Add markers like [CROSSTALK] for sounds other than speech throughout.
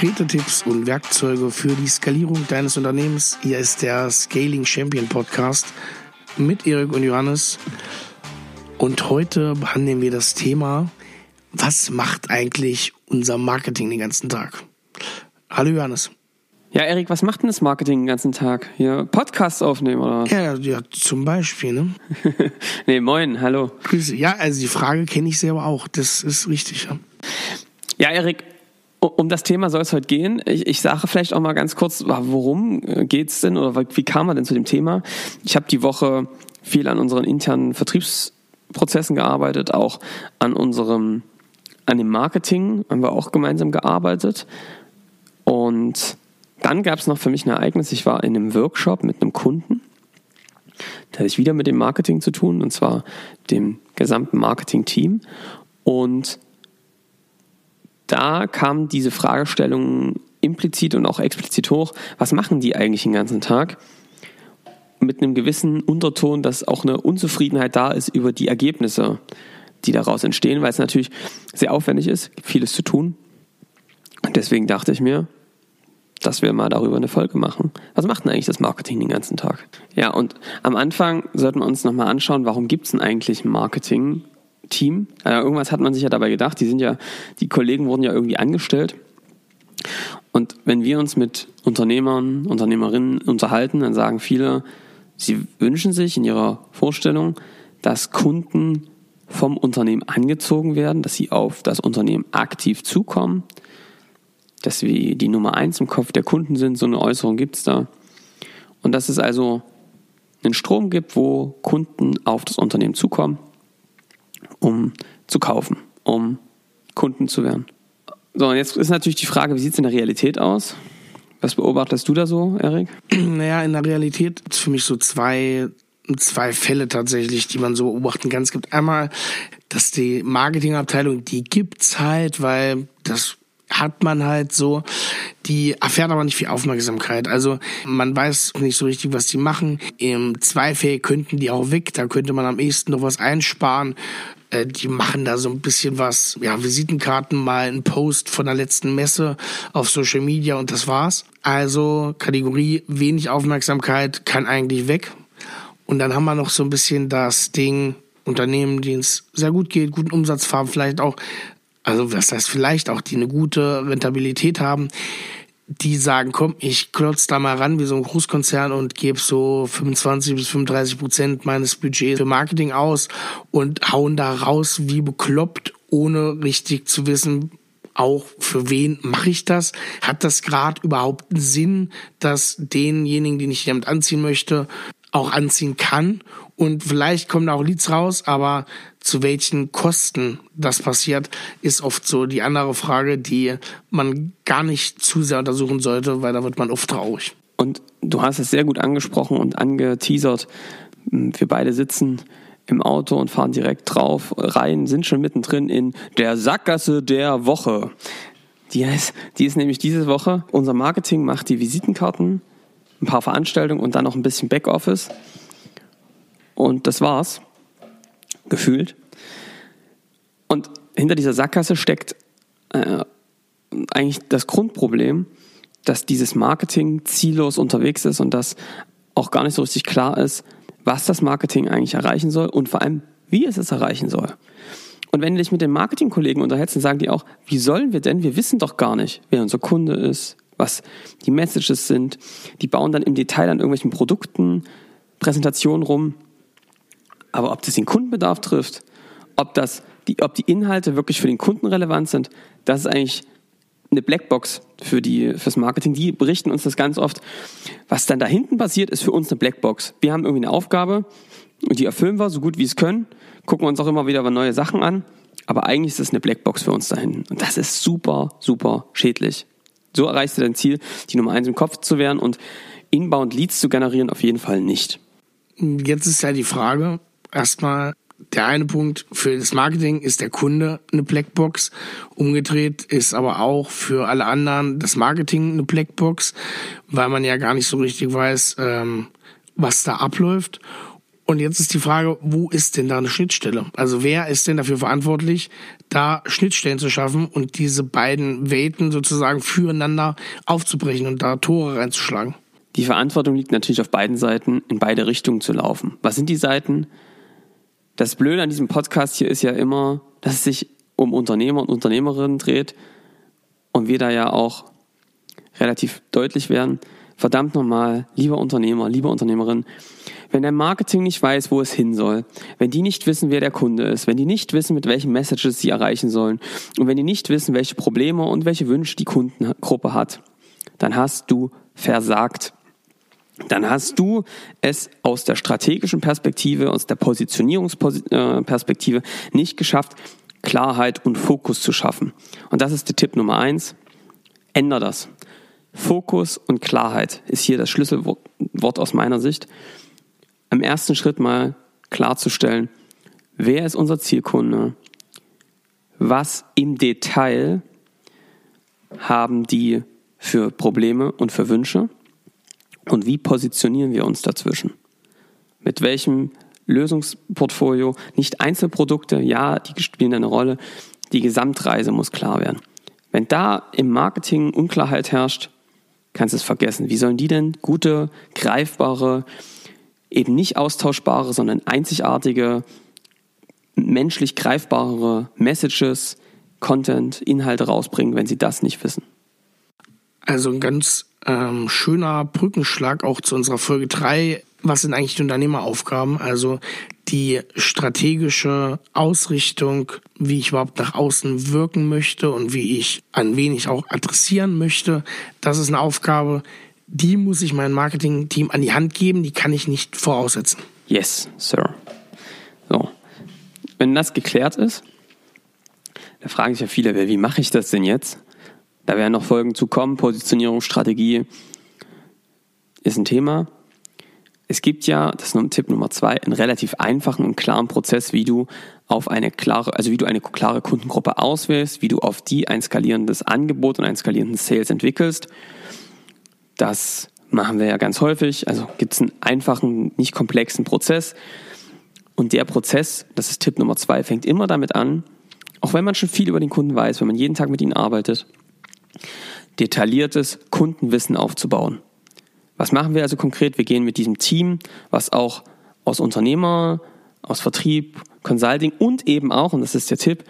konkrete Tipps und Werkzeuge für die Skalierung deines Unternehmens. Hier ist der Scaling Champion Podcast mit Erik und Johannes. Und heute behandeln wir das Thema, was macht eigentlich unser Marketing den ganzen Tag? Hallo Johannes. Ja, Erik, was macht denn das Marketing den ganzen Tag? Hier Podcasts aufnehmen oder? Ja, ja, zum Beispiel, ne? [LAUGHS] nee, moin, hallo. Grüße. Ja, also die Frage kenne ich selber auch. Das ist richtig. Ja, ja Erik, um das Thema soll es heute gehen. Ich, ich sage vielleicht auch mal ganz kurz, worum äh, geht's denn oder wie kam man denn zu dem Thema? Ich habe die Woche viel an unseren internen Vertriebsprozessen gearbeitet, auch an unserem, an dem Marketing haben wir auch gemeinsam gearbeitet. Und dann gab es noch für mich ein Ereignis. Ich war in einem Workshop mit einem Kunden. Da hatte ich wieder mit dem Marketing zu tun, und zwar dem gesamten Marketing-Team. Und da kam diese Fragestellung implizit und auch explizit hoch, was machen die eigentlich den ganzen Tag? Mit einem gewissen Unterton, dass auch eine Unzufriedenheit da ist über die Ergebnisse, die daraus entstehen, weil es natürlich sehr aufwendig ist, vieles zu tun. Und deswegen dachte ich mir, dass wir mal darüber eine Folge machen. Was macht denn eigentlich das Marketing den ganzen Tag? Ja, und am Anfang sollten wir uns nochmal anschauen, warum gibt es denn eigentlich Marketing Team. Äh, irgendwas hat man sich ja dabei gedacht. Die sind ja, die Kollegen wurden ja irgendwie angestellt. Und wenn wir uns mit Unternehmern, Unternehmerinnen unterhalten, dann sagen viele, sie wünschen sich in ihrer Vorstellung, dass Kunden vom Unternehmen angezogen werden, dass sie auf das Unternehmen aktiv zukommen, dass wir die Nummer eins im Kopf der Kunden sind. So eine Äußerung gibt es da. Und dass es also einen Strom gibt, wo Kunden auf das Unternehmen zukommen um zu kaufen, um Kunden zu werden. So, und jetzt ist natürlich die Frage, wie sieht es in der Realität aus? Was beobachtest du da so, Erik? [CLEARS THROAT] Naja, in der Realität ist für mich so zwei, zwei Fälle tatsächlich, die man so beobachten kann. Es gibt einmal, dass die Marketingabteilung, die gibt's halt, weil das hat man halt so, die erfährt aber nicht viel Aufmerksamkeit. Also man weiß nicht so richtig, was die machen. Im Zweifel könnten die auch weg, da könnte man am ehesten noch was einsparen. Äh, die machen da so ein bisschen was, ja, Visitenkarten, mal ein Post von der letzten Messe auf Social Media und das war's. Also Kategorie wenig Aufmerksamkeit kann eigentlich weg. Und dann haben wir noch so ein bisschen das Ding, Unternehmen, denen es sehr gut geht, guten Umsatz haben, vielleicht auch, also was heißt vielleicht auch, die eine gute Rentabilität haben, die sagen, komm, ich klotz da mal ran wie so ein Großkonzern und gebe so 25 bis 35 Prozent meines Budgets für Marketing aus und hauen da raus wie bekloppt, ohne richtig zu wissen, auch für wen mache ich das? Hat das gerade überhaupt einen Sinn, dass denjenigen, den ich damit anziehen möchte, auch anziehen kann? Und vielleicht kommen da auch Leads raus, aber zu welchen Kosten das passiert, ist oft so die andere Frage, die man gar nicht zu sehr untersuchen sollte, weil da wird man oft traurig. Und du hast es sehr gut angesprochen und angeteasert. Wir beide sitzen im Auto und fahren direkt drauf rein, sind schon mittendrin in der Sackgasse der Woche. Die ist, die ist nämlich diese Woche. Unser Marketing macht die Visitenkarten, ein paar Veranstaltungen und dann noch ein bisschen Backoffice. Und das war's gefühlt. Und hinter dieser Sackgasse steckt äh, eigentlich das Grundproblem, dass dieses Marketing ziellos unterwegs ist und dass auch gar nicht so richtig klar ist, was das Marketing eigentlich erreichen soll und vor allem, wie es es erreichen soll. Und wenn du dich mit den Marketingkollegen unterhältst, dann sagen die auch, wie sollen wir denn? Wir wissen doch gar nicht, wer unser Kunde ist, was die Messages sind. Die bauen dann im Detail an irgendwelchen Produkten, Präsentationen rum. Aber ob das den Kundenbedarf trifft, ob, das, die, ob die Inhalte wirklich für den Kunden relevant sind, das ist eigentlich eine Blackbox für fürs Marketing. Die berichten uns das ganz oft. Was dann da hinten passiert, ist für uns eine Blackbox. Wir haben irgendwie eine Aufgabe und die erfüllen wir so gut wie es können, gucken uns auch immer wieder neue Sachen an. Aber eigentlich ist es eine Blackbox für uns da hinten. Und das ist super, super schädlich. So erreichst du dein Ziel, die Nummer eins im Kopf zu werden und inbound Leads zu generieren, auf jeden Fall nicht. Jetzt ist ja die Frage, erstmal der eine Punkt für das Marketing ist der Kunde eine Blackbox. Umgedreht ist aber auch für alle anderen das Marketing eine Blackbox, weil man ja gar nicht so richtig weiß, ähm, was da abläuft. Und jetzt ist die Frage, wo ist denn da eine Schnittstelle? Also wer ist denn dafür verantwortlich, da Schnittstellen zu schaffen und diese beiden Welten sozusagen füreinander aufzubrechen und da Tore reinzuschlagen? Die Verantwortung liegt natürlich auf beiden Seiten, in beide Richtungen zu laufen. Was sind die Seiten? Das Blöde an diesem Podcast hier ist ja immer, dass es sich um Unternehmer und Unternehmerinnen dreht und wir da ja auch relativ deutlich werden. Verdammt nochmal, lieber Unternehmer, lieber Unternehmerin, wenn dein Marketing nicht weiß, wo es hin soll, wenn die nicht wissen, wer der Kunde ist, wenn die nicht wissen, mit welchen Messages sie erreichen sollen und wenn die nicht wissen, welche Probleme und welche Wünsche die Kundengruppe hat, dann hast du versagt. Dann hast du es aus der strategischen Perspektive, aus der Positionierungsperspektive nicht geschafft, Klarheit und Fokus zu schaffen. Und das ist der Tipp Nummer eins. Änder das. Fokus und Klarheit ist hier das Schlüsselwort aus meiner Sicht. Im ersten Schritt mal klarzustellen, wer ist unser Zielkunde, was im Detail haben die für Probleme und für Wünsche und wie positionieren wir uns dazwischen. Mit welchem Lösungsportfolio, nicht Einzelprodukte, ja, die spielen eine Rolle, die Gesamtreise muss klar werden. Wenn da im Marketing Unklarheit herrscht, kannst du es vergessen. Wie sollen die denn gute, greifbare, eben nicht austauschbare, sondern einzigartige, menschlich greifbare Messages, Content, Inhalte rausbringen, wenn sie das nicht wissen? Also ein ganz ähm, schöner Brückenschlag auch zu unserer Folge 3. Was sind eigentlich die Unternehmeraufgaben? Also die strategische Ausrichtung, wie ich überhaupt nach außen wirken möchte und wie ich an wen ich auch adressieren möchte. Das ist eine Aufgabe, die muss ich meinem Marketing-Team an die Hand geben, die kann ich nicht voraussetzen. Yes, Sir. So. Wenn das geklärt ist, da fragen sich ja viele, wie mache ich das denn jetzt? Da werden noch Folgen zu kommen. Positionierung, Strategie ist ein Thema. Es gibt ja, das ist Tipp Nummer zwei, einen relativ einfachen und klaren Prozess, wie du auf eine klare, also wie du eine klare Kundengruppe auswählst, wie du auf die ein skalierendes Angebot und einen skalierenden Sales entwickelst. Das machen wir ja ganz häufig. Also gibt es einen einfachen, nicht komplexen Prozess. Und der Prozess, das ist Tipp Nummer zwei, fängt immer damit an, auch wenn man schon viel über den Kunden weiß, wenn man jeden Tag mit ihnen arbeitet, detailliertes Kundenwissen aufzubauen. Was machen wir also konkret? Wir gehen mit diesem Team, was auch aus Unternehmer, aus Vertrieb, Consulting und eben auch, und das ist der Tipp,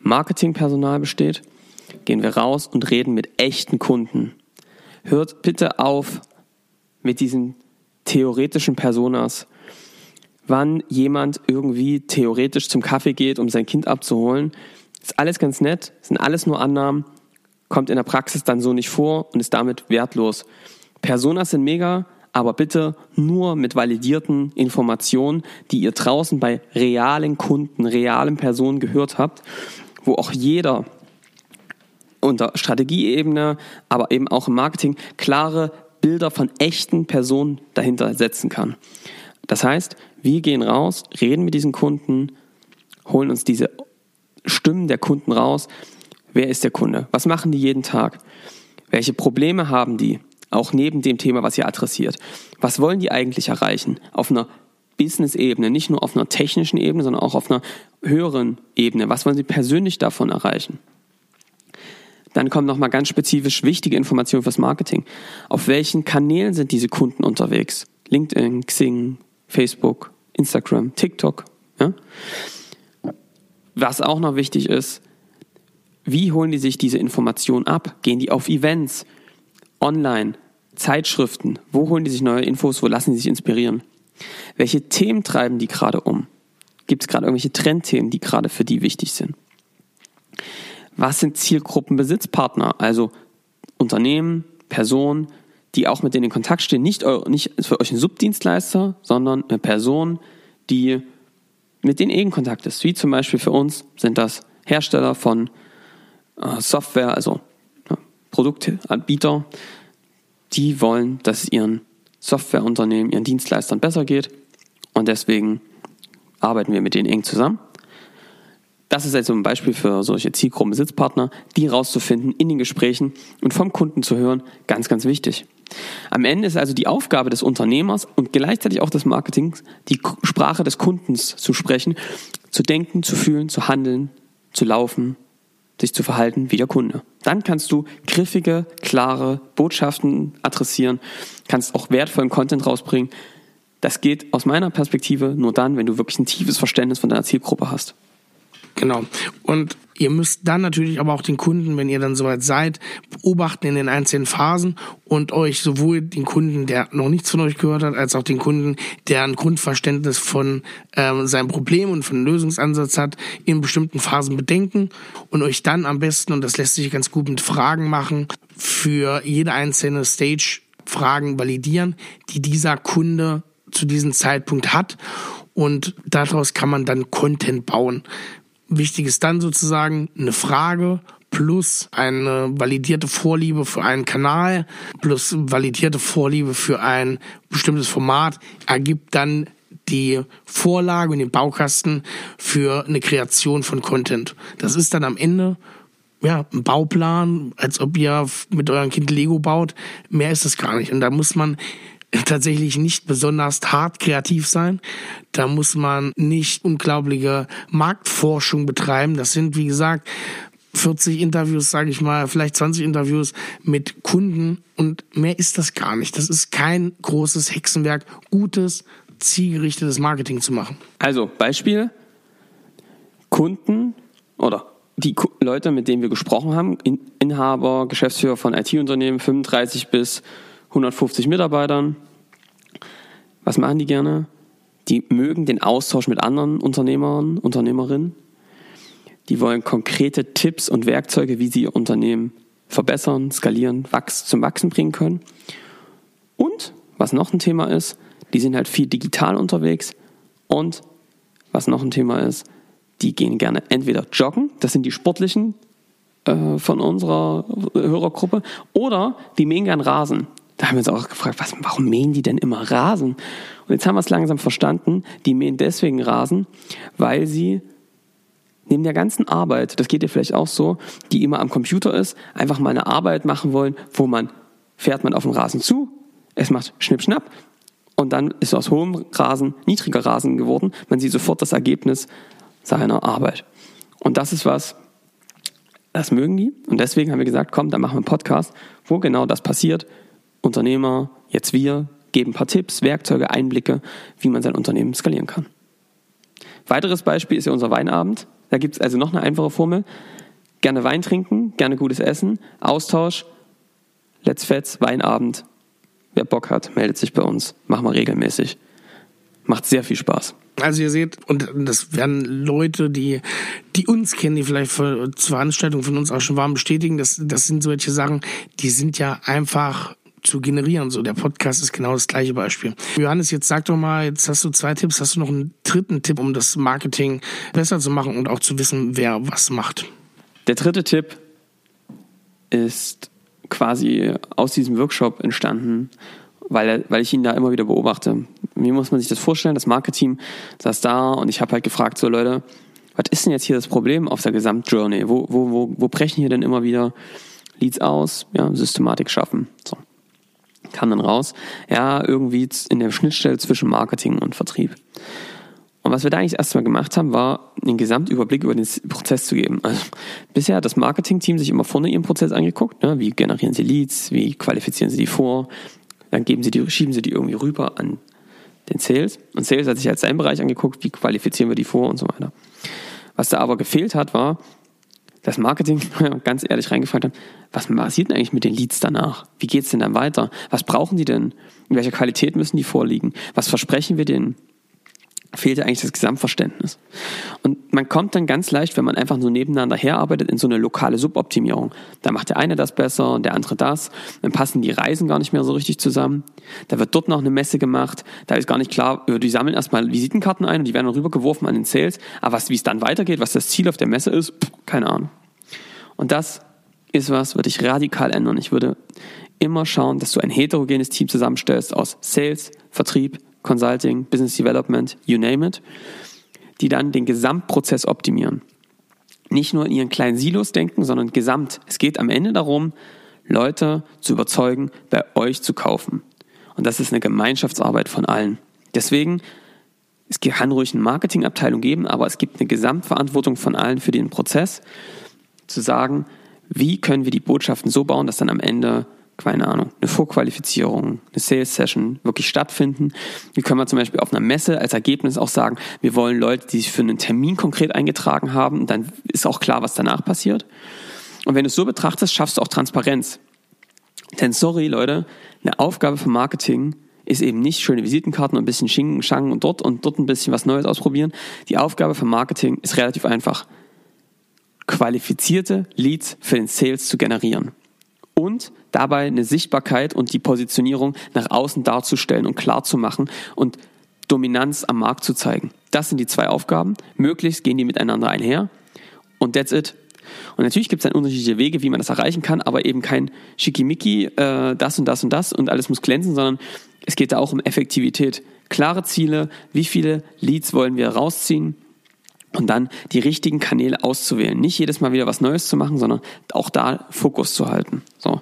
Marketingpersonal besteht, gehen wir raus und reden mit echten Kunden. Hört bitte auf mit diesen theoretischen Personas. Wann jemand irgendwie theoretisch zum Kaffee geht, um sein Kind abzuholen, ist alles ganz nett, sind alles nur Annahmen kommt in der Praxis dann so nicht vor und ist damit wertlos. Personas sind mega, aber bitte nur mit validierten Informationen, die ihr draußen bei realen Kunden, realen Personen gehört habt, wo auch jeder unter Strategieebene, aber eben auch im Marketing klare Bilder von echten Personen dahinter setzen kann. Das heißt, wir gehen raus, reden mit diesen Kunden, holen uns diese Stimmen der Kunden raus, Wer ist der Kunde? Was machen die jeden Tag? Welche Probleme haben die? Auch neben dem Thema, was ihr adressiert. Was wollen die eigentlich erreichen? Auf einer Business-Ebene, nicht nur auf einer technischen Ebene, sondern auch auf einer höheren Ebene. Was wollen sie persönlich davon erreichen? Dann kommen nochmal ganz spezifisch wichtige Informationen fürs Marketing. Auf welchen Kanälen sind diese Kunden unterwegs? LinkedIn, Xing, Facebook, Instagram, TikTok. Ja? Was auch noch wichtig ist, wie holen die sich diese Information ab? Gehen die auf Events, online, Zeitschriften? Wo holen die sich neue Infos? Wo lassen sie sich inspirieren? Welche Themen treiben die gerade um? Gibt es gerade irgendwelche Trendthemen, die gerade für die wichtig sind? Was sind Zielgruppenbesitzpartner? Also Unternehmen, Personen, die auch mit denen in Kontakt stehen. Nicht, eure, nicht für euch ein Subdienstleister, sondern eine Person, die mit denen eh in Kontakt ist. Wie zum Beispiel für uns sind das Hersteller von Software, also Produktanbieter, die wollen, dass es ihren Softwareunternehmen, ihren Dienstleistern besser geht und deswegen arbeiten wir mit denen eng zusammen. Das ist also ein Beispiel für solche Zielgruppen-Sitzpartner, die rauszufinden in den Gesprächen und vom Kunden zu hören, ganz, ganz wichtig. Am Ende ist also die Aufgabe des Unternehmers und gleichzeitig auch des Marketings, die Sprache des Kundens zu sprechen, zu denken, zu fühlen, zu handeln, zu laufen, sich zu verhalten wie der Kunde. Dann kannst du griffige, klare Botschaften adressieren, kannst auch wertvollen Content rausbringen. Das geht aus meiner Perspektive nur dann, wenn du wirklich ein tiefes Verständnis von deiner Zielgruppe hast. Genau. Und ihr müsst dann natürlich aber auch den Kunden, wenn ihr dann soweit seid, beobachten in den einzelnen Phasen und euch sowohl den Kunden, der noch nichts von euch gehört hat, als auch den Kunden, der ein Grundverständnis von ähm, seinem Problem und von Lösungsansatz hat, in bestimmten Phasen bedenken und euch dann am besten, und das lässt sich ganz gut mit Fragen machen, für jede einzelne Stage Fragen validieren, die dieser Kunde zu diesem Zeitpunkt hat und daraus kann man dann Content bauen. Wichtig ist dann sozusagen eine Frage plus eine validierte Vorliebe für einen Kanal plus validierte Vorliebe für ein bestimmtes Format ergibt dann die Vorlage und den Baukasten für eine Kreation von Content. Das ist dann am Ende ja, ein Bauplan, als ob ihr mit eurem Kind Lego baut. Mehr ist es gar nicht. Und da muss man tatsächlich nicht besonders hart kreativ sein. Da muss man nicht unglaubliche Marktforschung betreiben. Das sind, wie gesagt, 40 Interviews, sage ich mal, vielleicht 20 Interviews mit Kunden und mehr ist das gar nicht. Das ist kein großes Hexenwerk, gutes, zielgerichtetes Marketing zu machen. Also Beispiel, Kunden oder die Leute, mit denen wir gesprochen haben, Inhaber, Geschäftsführer von IT-Unternehmen, 35 bis 150 Mitarbeitern. Was machen die gerne? Die mögen den Austausch mit anderen Unternehmern, Unternehmerinnen. Die wollen konkrete Tipps und Werkzeuge, wie sie ihr Unternehmen verbessern, skalieren, wachs zum Wachsen bringen können. Und was noch ein Thema ist, die sind halt viel digital unterwegs. Und was noch ein Thema ist, die gehen gerne entweder joggen, das sind die sportlichen äh, von unserer Hörergruppe, oder die mähen gern Rasen. Da haben wir uns auch gefragt, was, warum mähen die denn immer Rasen? Und jetzt haben wir es langsam verstanden, die mähen deswegen Rasen, weil sie neben der ganzen Arbeit, das geht dir vielleicht auch so, die immer am Computer ist, einfach mal eine Arbeit machen wollen, wo man fährt man auf den Rasen zu, es macht Schnipp, Schnapp und dann ist aus hohem Rasen niedriger Rasen geworden. Man sieht sofort das Ergebnis seiner Arbeit. Und das ist was, das mögen die. Und deswegen haben wir gesagt, komm, dann machen wir einen Podcast, wo genau das passiert. Unternehmer, jetzt wir, geben ein paar Tipps, Werkzeuge, Einblicke, wie man sein Unternehmen skalieren kann. Weiteres Beispiel ist ja unser Weinabend. Da gibt es also noch eine einfache Formel. Gerne Wein trinken, gerne gutes Essen, Austausch, Let's Fets, Weinabend. Wer Bock hat, meldet sich bei uns. Machen wir regelmäßig. Macht sehr viel Spaß. Also ihr seht, und das werden Leute, die, die uns kennen, die vielleicht zur Veranstaltung von uns auch schon waren, bestätigen, das, das sind solche Sachen, die sind ja einfach zu generieren. So, der Podcast ist genau das gleiche Beispiel. Johannes, jetzt sag doch mal, jetzt hast du zwei Tipps, hast du noch einen dritten Tipp, um das Marketing besser zu machen und auch zu wissen, wer was macht? Der dritte Tipp ist quasi aus diesem Workshop entstanden, weil, weil ich ihn da immer wieder beobachte. Wie muss man sich das vorstellen? Das Marketing saß da und ich habe halt gefragt, so Leute, was ist denn jetzt hier das Problem auf der Gesamtjourney? Wo, wo, wo, wo brechen hier denn immer wieder Leads aus? Ja, Systematik schaffen. So kam dann raus, ja, irgendwie in der Schnittstelle zwischen Marketing und Vertrieb. Und was wir da eigentlich erstmal gemacht haben, war, einen Gesamtüberblick über den Prozess zu geben. Also, bisher hat das Marketing-Team sich immer vorne ihren Prozess angeguckt. Ne? Wie generieren sie Leads? Wie qualifizieren sie die vor? Dann geben sie die, schieben sie die irgendwie rüber an den Sales. Und Sales hat sich als seinen Bereich angeguckt, wie qualifizieren wir die vor und so weiter. Was da aber gefehlt hat, war, das Marketing [LAUGHS] ganz ehrlich reingefragt haben, was passiert denn eigentlich mit den Leads danach? Wie geht es denn dann weiter? Was brauchen die denn? In welcher Qualität müssen die vorliegen? Was versprechen wir denen? Fehlte eigentlich das Gesamtverständnis. Und man kommt dann ganz leicht, wenn man einfach nur nebeneinander herarbeitet, in so eine lokale Suboptimierung. Da macht der eine das besser und der andere das. Dann passen die Reisen gar nicht mehr so richtig zusammen. Da wird dort noch eine Messe gemacht. Da ist gar nicht klar, die sammeln erstmal Visitenkarten ein und die werden dann rübergeworfen an den Sales. Aber was, wie es dann weitergeht, was das Ziel auf der Messe ist, pff, keine Ahnung. Und das ist was, würde ich radikal ändern. Ich würde immer schauen, dass du ein heterogenes Team zusammenstellst aus Sales, Vertrieb, Consulting, Business Development, you name it, die dann den Gesamtprozess optimieren. Nicht nur in ihren kleinen Silos denken, sondern gesamt. Es geht am Ende darum, Leute zu überzeugen, bei euch zu kaufen. Und das ist eine Gemeinschaftsarbeit von allen. Deswegen, es kann ruhig eine Marketingabteilung geben, aber es gibt eine Gesamtverantwortung von allen für den Prozess, zu sagen, wie können wir die Botschaften so bauen, dass dann am Ende keine Ahnung, eine Vorqualifizierung, eine Sales Session wirklich stattfinden. Wie können wir zum Beispiel auf einer Messe als Ergebnis auch sagen, wir wollen Leute, die sich für einen Termin konkret eingetragen haben, dann ist auch klar, was danach passiert. Und wenn du es so betrachtest, schaffst du auch Transparenz. Denn sorry, Leute, eine Aufgabe für Marketing ist eben nicht schöne Visitenkarten und ein bisschen Schinken, Schangen und dort und dort ein bisschen was Neues ausprobieren. Die Aufgabe für Marketing ist relativ einfach. Qualifizierte Leads für den Sales zu generieren und dabei eine Sichtbarkeit und die Positionierung nach außen darzustellen und klar zu machen und Dominanz am Markt zu zeigen. Das sind die zwei Aufgaben. Möglichst gehen die miteinander einher und that's it. Und natürlich gibt es dann unterschiedliche Wege, wie man das erreichen kann, aber eben kein Schickimicki, äh, das und das und das und alles muss glänzen, sondern es geht da auch um Effektivität. Klare Ziele, wie viele Leads wollen wir rausziehen, und dann die richtigen Kanäle auszuwählen. Nicht jedes Mal wieder was Neues zu machen, sondern auch da Fokus zu halten. So.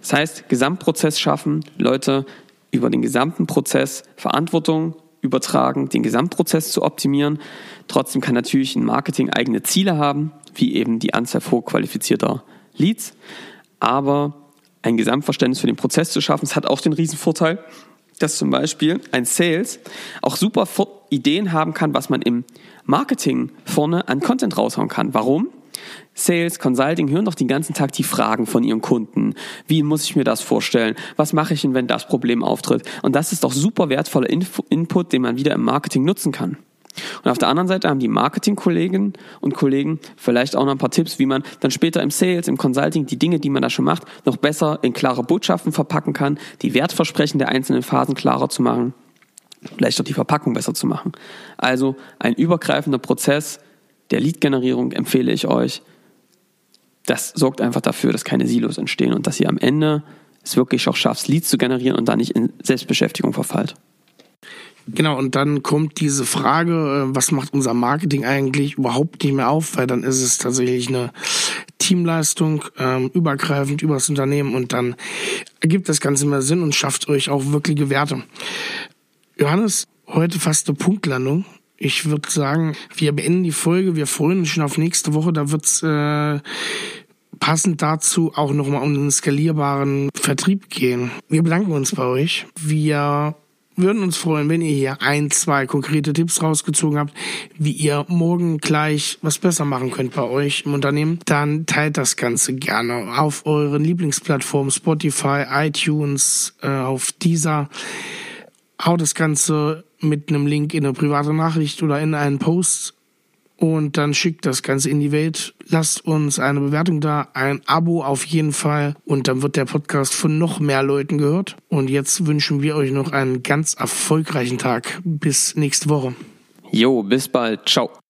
Das heißt, Gesamtprozess schaffen, Leute über den gesamten Prozess Verantwortung übertragen, den Gesamtprozess zu optimieren. Trotzdem kann natürlich ein Marketing eigene Ziele haben, wie eben die Anzahl vorqualifizierter Leads. Aber ein Gesamtverständnis für den Prozess zu schaffen, das hat auch den Riesenvorteil, dass zum Beispiel ein Sales auch super Ideen haben kann, was man im Marketing vorne an Content raushauen kann. Warum? Sales, Consulting hören doch den ganzen Tag die Fragen von ihren Kunden. Wie muss ich mir das vorstellen? Was mache ich denn, wenn das Problem auftritt? Und das ist doch super wertvoller Info Input, den man wieder im Marketing nutzen kann. Und auf der anderen Seite haben die Marketingkolleginnen und Kollegen vielleicht auch noch ein paar Tipps, wie man dann später im Sales, im Consulting die Dinge, die man da schon macht, noch besser in klare Botschaften verpacken kann, die Wertversprechen der einzelnen Phasen klarer zu machen vielleicht auch die Verpackung besser zu machen. Also ein übergreifender Prozess der Lead-Generierung empfehle ich euch. Das sorgt einfach dafür, dass keine Silos entstehen und dass ihr am Ende es wirklich auch schafft, Leads zu generieren und dann nicht in Selbstbeschäftigung verfallt. Genau, und dann kommt diese Frage, äh, was macht unser Marketing eigentlich überhaupt nicht mehr auf, weil dann ist es tatsächlich eine Teamleistung, ähm, übergreifend über das Unternehmen und dann ergibt das Ganze mehr Sinn und schafft euch auch wirkliche Werte. Johannes, heute fast eine Punktlandung. Ich würde sagen, wir beenden die Folge. Wir freuen uns schon auf nächste Woche. Da wird's äh, passend dazu auch nochmal um den skalierbaren Vertrieb gehen. Wir bedanken uns bei euch. Wir würden uns freuen, wenn ihr hier ein, zwei konkrete Tipps rausgezogen habt, wie ihr morgen gleich was besser machen könnt bei euch im Unternehmen. Dann teilt das Ganze gerne auf euren Lieblingsplattformen Spotify, iTunes, äh, auf dieser hau das Ganze mit einem Link in eine private Nachricht oder in einen Post und dann schickt das Ganze in die Welt. Lasst uns eine Bewertung da, ein Abo auf jeden Fall und dann wird der Podcast von noch mehr Leuten gehört. Und jetzt wünschen wir euch noch einen ganz erfolgreichen Tag. Bis nächste Woche. Jo, bis bald. Ciao.